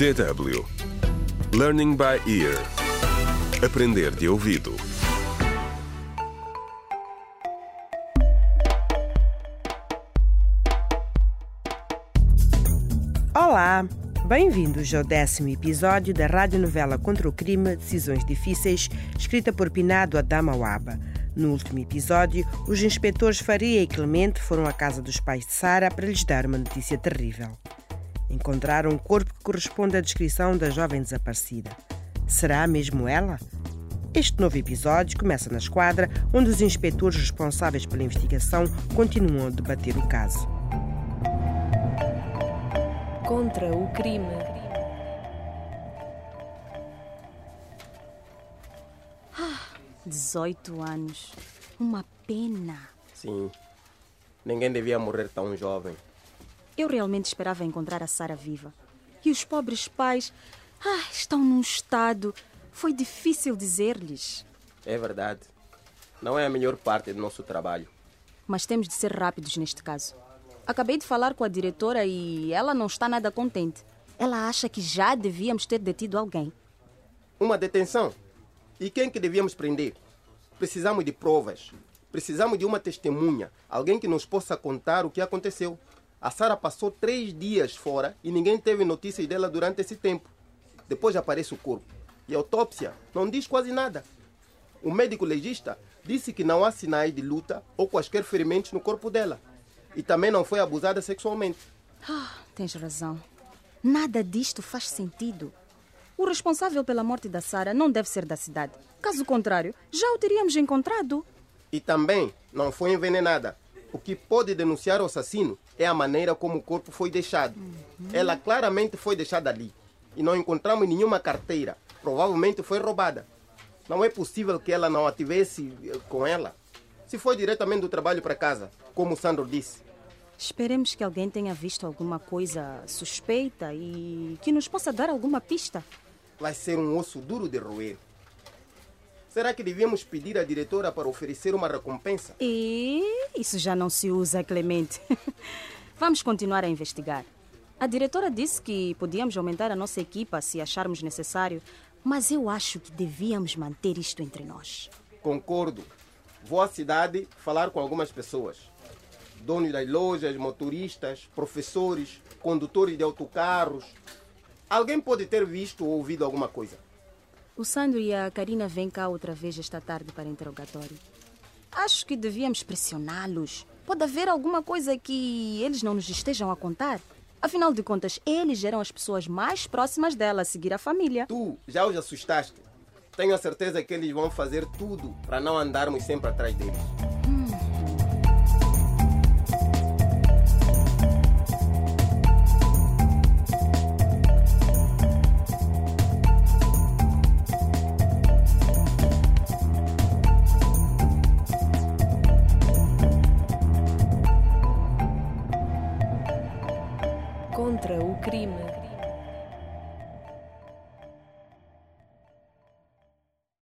DW Learning by Ear Aprender de ouvido Olá, bem-vindos ao décimo episódio da radionovela Contra o Crime Decisões Difíceis, escrita por Pinado Adamawaba. No último episódio, os inspetores Faria e Clemente foram à casa dos pais de Sara para lhes dar uma notícia terrível. Encontraram um corpo que corresponde à descrição da jovem desaparecida. Será mesmo ela? Este novo episódio começa na esquadra, onde os inspetores responsáveis pela investigação continuam a debater o caso. Contra o crime. 18 anos. Uma pena. Sim. Ninguém devia morrer tão jovem. Eu realmente esperava encontrar a Sara viva. E os pobres pais ah, estão num estado. Foi difícil dizer-lhes. É verdade. Não é a melhor parte do nosso trabalho. Mas temos de ser rápidos neste caso. Acabei de falar com a diretora e ela não está nada contente. Ela acha que já devíamos ter detido alguém. Uma detenção. E quem que devíamos prender? Precisamos de provas. Precisamos de uma testemunha. Alguém que nos possa contar o que aconteceu. A Sara passou três dias fora e ninguém teve notícias dela durante esse tempo. Depois aparece o corpo. E a autópsia não diz quase nada. O médico legista disse que não há sinais de luta ou quaisquer ferimentos no corpo dela. E também não foi abusada sexualmente. Ah, tens razão. Nada disto faz sentido. O responsável pela morte da Sara não deve ser da cidade. Caso contrário, já o teríamos encontrado. E também não foi envenenada. O que pode denunciar o assassino é a maneira como o corpo foi deixado. Ela claramente foi deixada ali. E não encontramos nenhuma carteira. Provavelmente foi roubada. Não é possível que ela não a tivesse eh, com ela. Se foi diretamente do trabalho para casa, como o Sandro disse. Esperemos que alguém tenha visto alguma coisa suspeita e que nos possa dar alguma pista. Vai ser um osso duro de roer. Será que devíamos pedir à diretora para oferecer uma recompensa? E isso já não se usa, Clemente. Vamos continuar a investigar. A diretora disse que podíamos aumentar a nossa equipa se acharmos necessário, mas eu acho que devíamos manter isto entre nós. Concordo. Vou à cidade falar com algumas pessoas. Donos das lojas, motoristas, professores, condutores de autocarros. Alguém pode ter visto ou ouvido alguma coisa. O Sandro e a Karina vêm cá outra vez esta tarde para interrogatório. Acho que devíamos pressioná-los. Pode haver alguma coisa que eles não nos estejam a contar. Afinal de contas, eles eram as pessoas mais próximas dela a seguir a família. Tu já os assustaste. Tenho a certeza que eles vão fazer tudo para não andarmos sempre atrás deles. Contra o crime.